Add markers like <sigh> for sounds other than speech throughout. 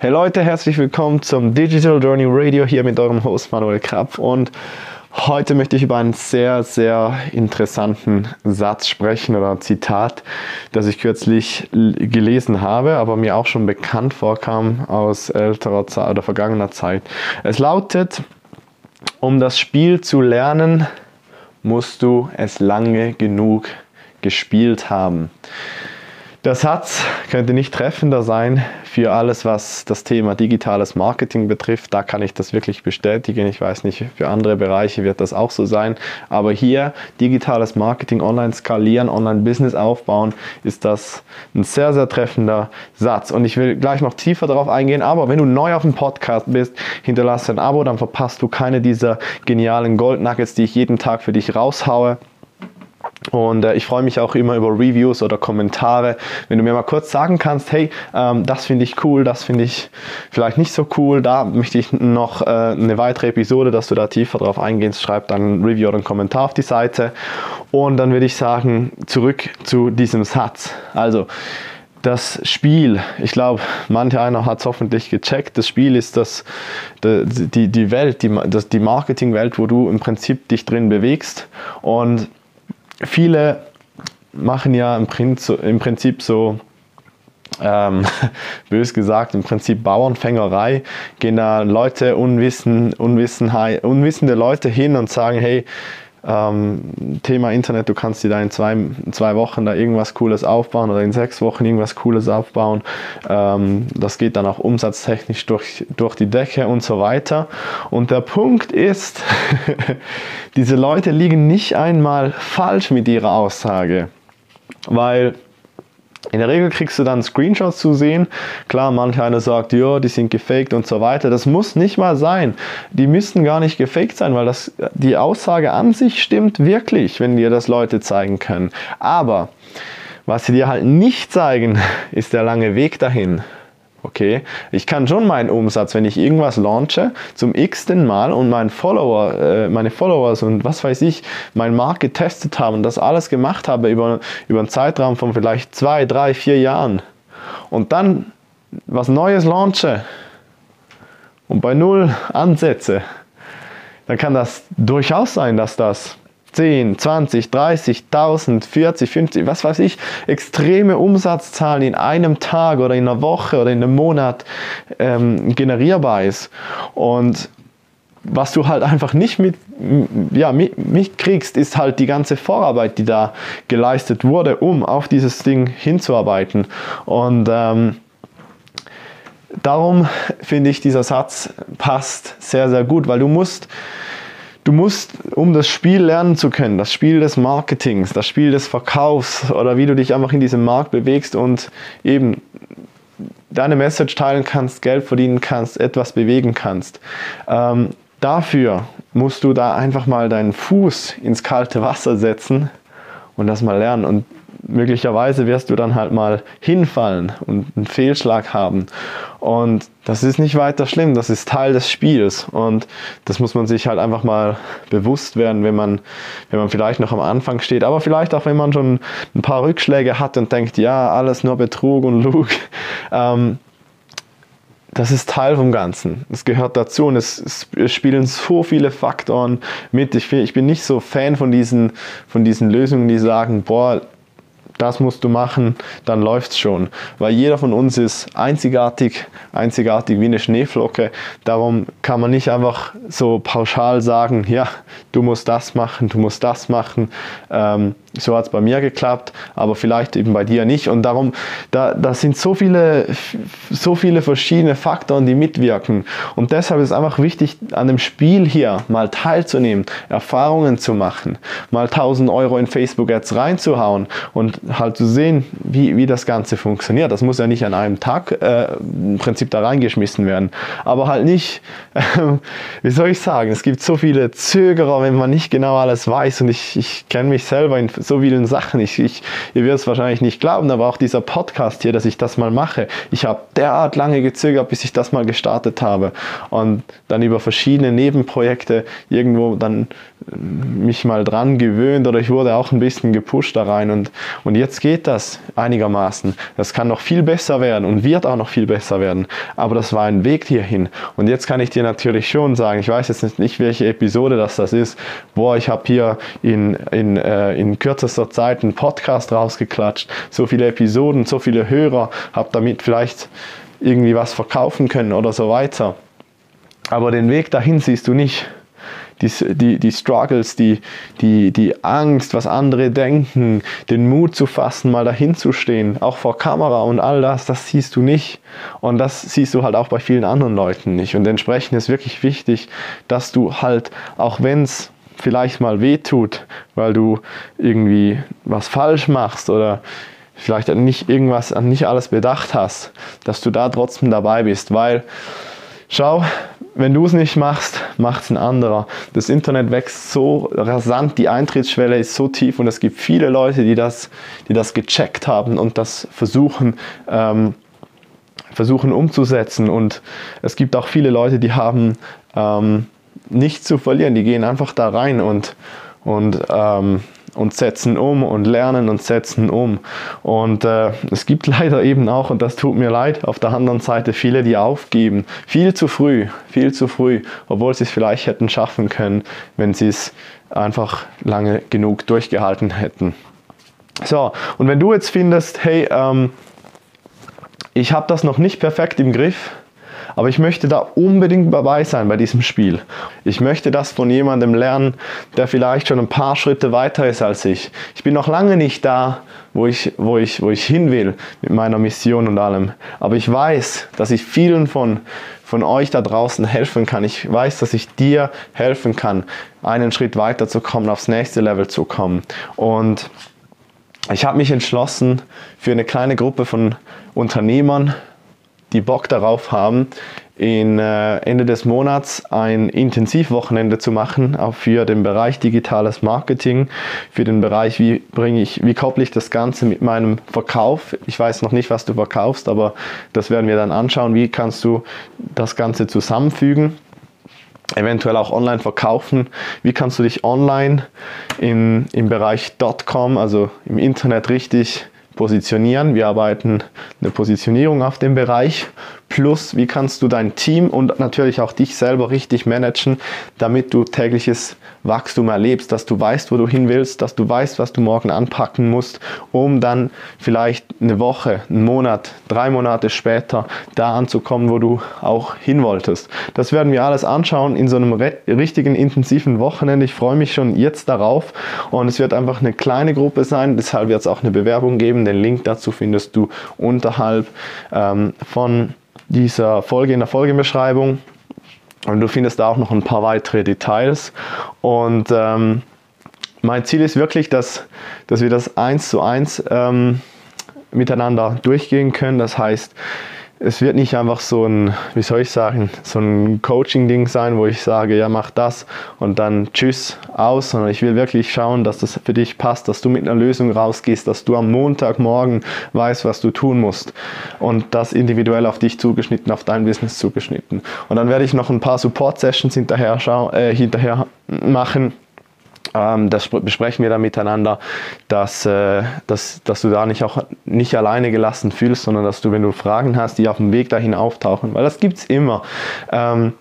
Hey Leute, herzlich willkommen zum Digital Journey Radio hier mit eurem Host Manuel Krapp und heute möchte ich über einen sehr, sehr interessanten Satz sprechen oder Zitat, das ich kürzlich gelesen habe, aber mir auch schon bekannt vorkam aus älterer Zeit oder vergangener Zeit. Es lautet, um das Spiel zu lernen, musst du es lange genug gespielt haben. Der Satz könnte nicht treffender sein für alles, was das Thema digitales Marketing betrifft. Da kann ich das wirklich bestätigen. Ich weiß nicht, für andere Bereiche wird das auch so sein. Aber hier digitales Marketing, online skalieren, online Business aufbauen, ist das ein sehr, sehr treffender Satz. Und ich will gleich noch tiefer darauf eingehen. Aber wenn du neu auf dem Podcast bist, hinterlasse ein Abo, dann verpasst du keine dieser genialen Gold Nuggets, die ich jeden Tag für dich raushaue. Und äh, ich freue mich auch immer über Reviews oder Kommentare. Wenn du mir mal kurz sagen kannst, hey, ähm, das finde ich cool, das finde ich vielleicht nicht so cool, da möchte ich noch äh, eine weitere Episode, dass du da tiefer drauf eingehst, schreib dann ein Review oder einen Kommentar auf die Seite. Und dann würde ich sagen, zurück zu diesem Satz. Also, das Spiel, ich glaube, manch einer hat es hoffentlich gecheckt. Das Spiel ist das, die, die Welt, die, das, die Marketingwelt, wo du im Prinzip dich drin bewegst. Und viele machen ja im Prinzip so, ähm, <laughs> bös gesagt, im Prinzip Bauernfängerei, gehen da Leute, Unwissen, Unwissenheit, unwissende Leute hin und sagen, hey, ähm, Thema Internet, du kannst dir da in zwei, zwei Wochen da irgendwas Cooles aufbauen oder in sechs Wochen irgendwas Cooles aufbauen. Ähm, das geht dann auch umsatztechnisch durch, durch die Decke und so weiter. Und der Punkt ist, <laughs> diese Leute liegen nicht einmal falsch mit ihrer Aussage, weil in der Regel kriegst du dann Screenshots zu sehen. Klar, manch einer sagt, ja, die sind gefaked und so weiter. Das muss nicht mal sein. Die müssten gar nicht gefaked sein, weil das, die Aussage an sich stimmt wirklich, wenn dir das Leute zeigen können. Aber was sie dir halt nicht zeigen, <laughs> ist der lange Weg dahin. Okay, ich kann schon meinen Umsatz, wenn ich irgendwas launche, zum x-ten Mal und mein Follower, äh, meine Followers und was weiß ich, mein Markt getestet haben und das alles gemacht habe über, über einen Zeitraum von vielleicht zwei, drei, vier Jahren. Und dann was Neues launche und bei null ansetze, dann kann das durchaus sein, dass das 10, 20, 30, 1000, 40, 50, was weiß ich, extreme Umsatzzahlen in einem Tag oder in einer Woche oder in einem Monat ähm, generierbar ist. Und was du halt einfach nicht mit, ja, mitkriegst, ist halt die ganze Vorarbeit, die da geleistet wurde, um auf dieses Ding hinzuarbeiten. Und ähm, darum finde ich, dieser Satz passt sehr, sehr gut, weil du musst Du musst, um das Spiel lernen zu können, das Spiel des Marketings, das Spiel des Verkaufs oder wie du dich einfach in diesem Markt bewegst und eben deine Message teilen kannst, Geld verdienen kannst, etwas bewegen kannst. Ähm, dafür musst du da einfach mal deinen Fuß ins kalte Wasser setzen und das mal lernen. Und möglicherweise wirst du dann halt mal hinfallen und einen Fehlschlag haben. Und das ist nicht weiter schlimm, das ist Teil des Spiels. Und das muss man sich halt einfach mal bewusst werden, wenn man, wenn man vielleicht noch am Anfang steht, aber vielleicht auch, wenn man schon ein paar Rückschläge hat und denkt, ja, alles nur Betrug und Lug. <laughs> Ähm, das ist Teil vom Ganzen. Es gehört dazu und es, es, spielen so viele Faktoren mit. Ich, ich bin nicht so Fan von diesen, von diesen Lösungen, die sagen, boah, das musst du machen, dann läuft es schon. Weil jeder von uns ist einzigartig, einzigartig wie eine Schneeflocke. Darum kann man nicht einfach so pauschal sagen, ja, du musst das machen, du musst das machen. Ähm, so hat es bei mir geklappt, aber vielleicht eben bei dir nicht. Und darum, da, da sind so viele, so viele verschiedene Faktoren, die mitwirken. Und deshalb ist es einfach wichtig, an dem Spiel hier mal teilzunehmen, Erfahrungen zu machen, mal 1000 Euro in Facebook Ads reinzuhauen und halt zu sehen, wie, wie das Ganze funktioniert. Das muss ja nicht an einem Tag äh, im Prinzip da reingeschmissen werden. Aber halt nicht, äh, <laughs> wie soll ich sagen, es gibt so viele Zögerer, wenn man nicht genau alles weiß. Und ich, ich kenne mich selber in so vielen Sachen. Ich, ich, ihr werdet es wahrscheinlich nicht glauben, aber auch dieser Podcast hier, dass ich das mal mache. Ich habe derart lange gezögert, bis ich das mal gestartet habe. Und dann über verschiedene Nebenprojekte irgendwo dann äh, mich mal dran gewöhnt oder ich wurde auch ein bisschen gepusht da rein. Und, und jetzt geht das einigermaßen. Das kann noch viel besser werden und wird auch noch viel besser werden. Aber das war ein Weg hierhin. Und jetzt kann ich dir natürlich schon sagen, ich weiß jetzt nicht, welche Episode das das ist. Boah, ich habe hier in, in, äh, in kürzester Zeit einen Podcast rausgeklatscht, so viele Episoden, so viele Hörer, habe damit vielleicht irgendwie was verkaufen können oder so weiter. Aber den Weg dahin siehst du nicht die, die, die Struggles, die, die, die Angst, was andere denken, den Mut zu fassen, mal dahin zu stehen, auch vor Kamera und all das, das siehst du nicht. Und das siehst du halt auch bei vielen anderen Leuten nicht. Und entsprechend ist wirklich wichtig, dass du halt, auch wenn es vielleicht mal wehtut, weil du irgendwie was falsch machst oder vielleicht nicht irgendwas, an nicht alles bedacht hast, dass du da trotzdem dabei bist, weil schau, wenn du es nicht machst, macht es ein anderer. Das Internet wächst so rasant, die Eintrittsschwelle ist so tief und es gibt viele Leute, die das, die das gecheckt haben und das versuchen, ähm, versuchen umzusetzen. Und es gibt auch viele Leute, die haben ähm, nichts zu verlieren, die gehen einfach da rein und, und ähm, und setzen um und lernen und setzen um. Und äh, es gibt <laughs> leider eben auch, und das tut mir leid, auf der anderen Seite viele, die aufgeben. Viel zu früh, viel zu früh, obwohl sie es vielleicht hätten schaffen können, wenn sie es einfach lange genug durchgehalten hätten. So, und wenn du jetzt findest, hey, ähm, ich habe das noch nicht perfekt im Griff, aber ich möchte da unbedingt dabei sein bei diesem Spiel. Ich möchte das von jemandem lernen, der vielleicht schon ein paar Schritte weiter ist als ich. Ich bin noch lange nicht da, wo ich, wo ich, wo ich hin will mit meiner Mission und allem. Aber ich weiß, dass ich vielen von, von euch da draußen helfen kann. Ich weiß, dass ich dir helfen kann, einen Schritt weiter zu kommen, aufs nächste Level zu kommen. Und ich habe mich entschlossen, für eine kleine Gruppe von Unternehmern, die Bock darauf haben, in äh, Ende des Monats ein Intensivwochenende zu machen, auch für den Bereich digitales Marketing, für den Bereich, wie bringe ich, wie kopple ich das Ganze mit meinem Verkauf. Ich weiß noch nicht, was du verkaufst, aber das werden wir dann anschauen. Wie kannst du das Ganze zusammenfügen? eventuell auch online verkaufen. Wie kannst du dich online in, im Bereich .com, also im Internet richtig positionieren. Wir arbeiten eine Positionierung auf dem Bereich. Plus, wie kannst du dein Team und natürlich auch dich selber richtig managen, damit du tägliches Wachstum erlebst, dass du weißt, wo du hin willst, dass du weißt, was du morgen anpacken musst, um dann vielleicht eine Woche, einen Monat, drei Monate später da anzukommen, wo du auch hin wolltest. Das werden wir alles anschauen in so einem richtigen intensiven Wochenende. Ich freue mich schon jetzt darauf und es wird einfach eine kleine Gruppe sein, deshalb wird es auch eine Bewerbung geben. Den Link dazu findest du unterhalb ähm, von dieser Folge in der Folgenbeschreibung. Und du findest da auch noch ein paar weitere Details. Und ähm, mein Ziel ist wirklich, dass, dass wir das eins zu eins ähm, miteinander durchgehen können. Das heißt, es wird nicht einfach so ein, wie soll ich sagen, so ein Coaching-Ding sein, wo ich sage, ja, mach das und dann tschüss aus, sondern ich will wirklich schauen, dass das für dich passt, dass du mit einer Lösung rausgehst, dass du am Montagmorgen weißt, was du tun musst und das individuell auf dich zugeschnitten, auf dein Business zugeschnitten. Und dann werde ich noch ein paar Support-Sessions hinterher, äh, hinterher machen das besprechen wir dann miteinander, dass, äh, dass, dass du da nicht auch nicht alleine gelassen fühlst, sondern dass du, wenn du Fragen hast, die auf dem Weg dahin auftauchen, weil das gibt es immer, ähm,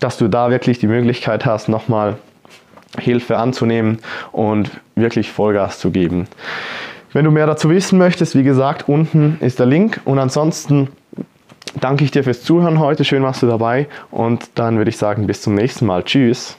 dass du da wirklich die Möglichkeit hast, nochmal Hilfe anzunehmen und wirklich Vollgas zu geben. Wenn du mehr dazu wissen möchtest, wie gesagt, unten ist der Link und ansonsten danke ich dir fürs Zuhören heute. Schön warst du dabei und dann würde ich sagen, bis zum nächsten Mal. Tschüss.